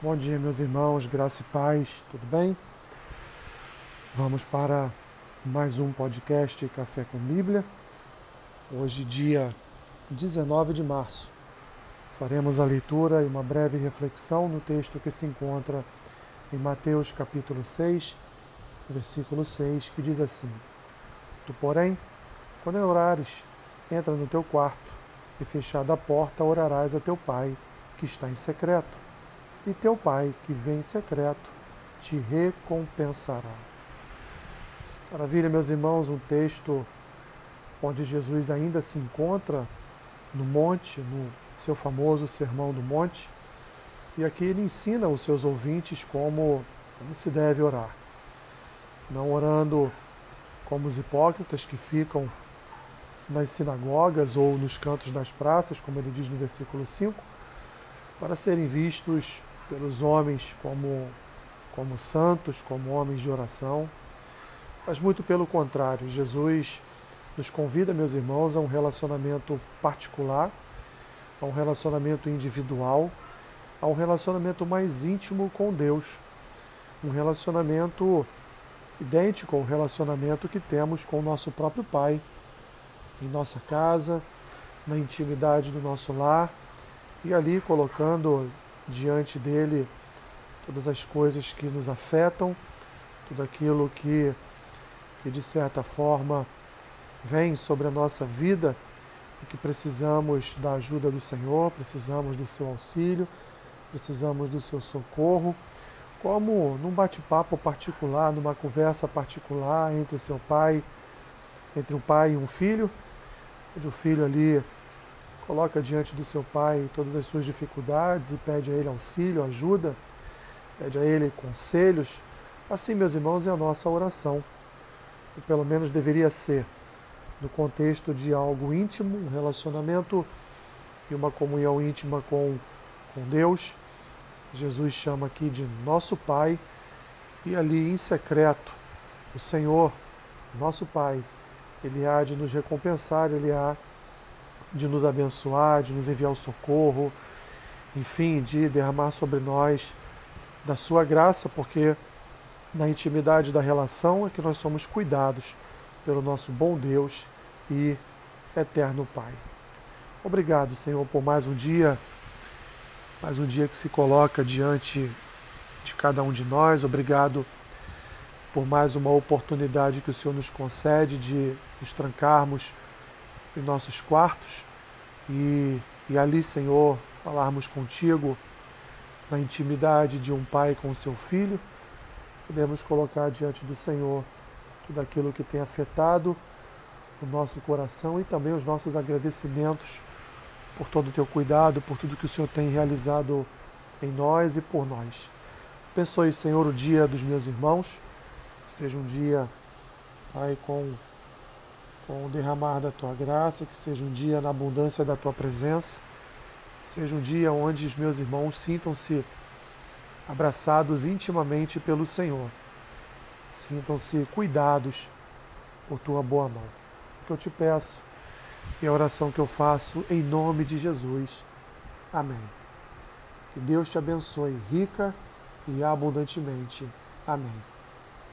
Bom dia, meus irmãos, graça e paz, tudo bem? Vamos para mais um podcast Café com Bíblia. Hoje, dia 19 de março, faremos a leitura e uma breve reflexão no texto que se encontra em Mateus capítulo 6, versículo 6, que diz assim: Tu, porém, quando orares, entra no teu quarto e, fechada a porta, orarás a teu pai que está em secreto e teu Pai, que vem em secreto, te recompensará. Maravilha, meus irmãos, um texto onde Jesus ainda se encontra no monte, no seu famoso Sermão do Monte, e aqui ele ensina os seus ouvintes como, como se deve orar. Não orando como os hipócritas que ficam nas sinagogas ou nos cantos das praças, como ele diz no versículo 5, para serem vistos pelos homens como, como santos, como homens de oração, mas muito pelo contrário, Jesus nos convida, meus irmãos, a um relacionamento particular, a um relacionamento individual, a um relacionamento mais íntimo com Deus, um relacionamento idêntico ao relacionamento que temos com o nosso próprio Pai, em nossa casa, na intimidade do nosso lar e ali colocando diante dele todas as coisas que nos afetam, tudo aquilo que, que de certa forma vem sobre a nossa vida e que precisamos da ajuda do Senhor, precisamos do seu auxílio, precisamos do seu socorro, como num bate-papo particular, numa conversa particular entre seu pai, entre um pai e um filho, onde o filho ali coloca diante do seu pai todas as suas dificuldades e pede a ele auxílio, ajuda, pede a ele conselhos. Assim, meus irmãos, é a nossa oração. Ou pelo menos deveria ser, no contexto de algo íntimo, um relacionamento e uma comunhão íntima com, com Deus. Jesus chama aqui de nosso Pai, e ali em secreto, o Senhor, nosso Pai, Ele há de nos recompensar, Ele há de nos abençoar, de nos enviar o socorro, enfim, de derramar sobre nós da sua graça, porque na intimidade da relação é que nós somos cuidados pelo nosso bom Deus e eterno Pai. Obrigado, Senhor, por mais um dia, mais um dia que se coloca diante de cada um de nós. Obrigado por mais uma oportunidade que o Senhor nos concede de nos trancarmos em nossos quartos e, e ali, Senhor, falarmos contigo na intimidade de um pai com seu filho, podemos colocar diante do Senhor tudo aquilo que tem afetado o nosso coração e também os nossos agradecimentos por todo o teu cuidado, por tudo que o Senhor tem realizado em nós e por nós. Abençoe, Senhor, o dia dos meus irmãos, seja um dia, Pai, com com o derramar da tua graça, que seja um dia na abundância da tua presença, seja um dia onde os meus irmãos sintam-se abraçados intimamente pelo Senhor, sintam-se cuidados por tua boa mão. O que eu te peço e a oração que eu faço em nome de Jesus. Amém. Que Deus te abençoe rica e abundantemente. Amém.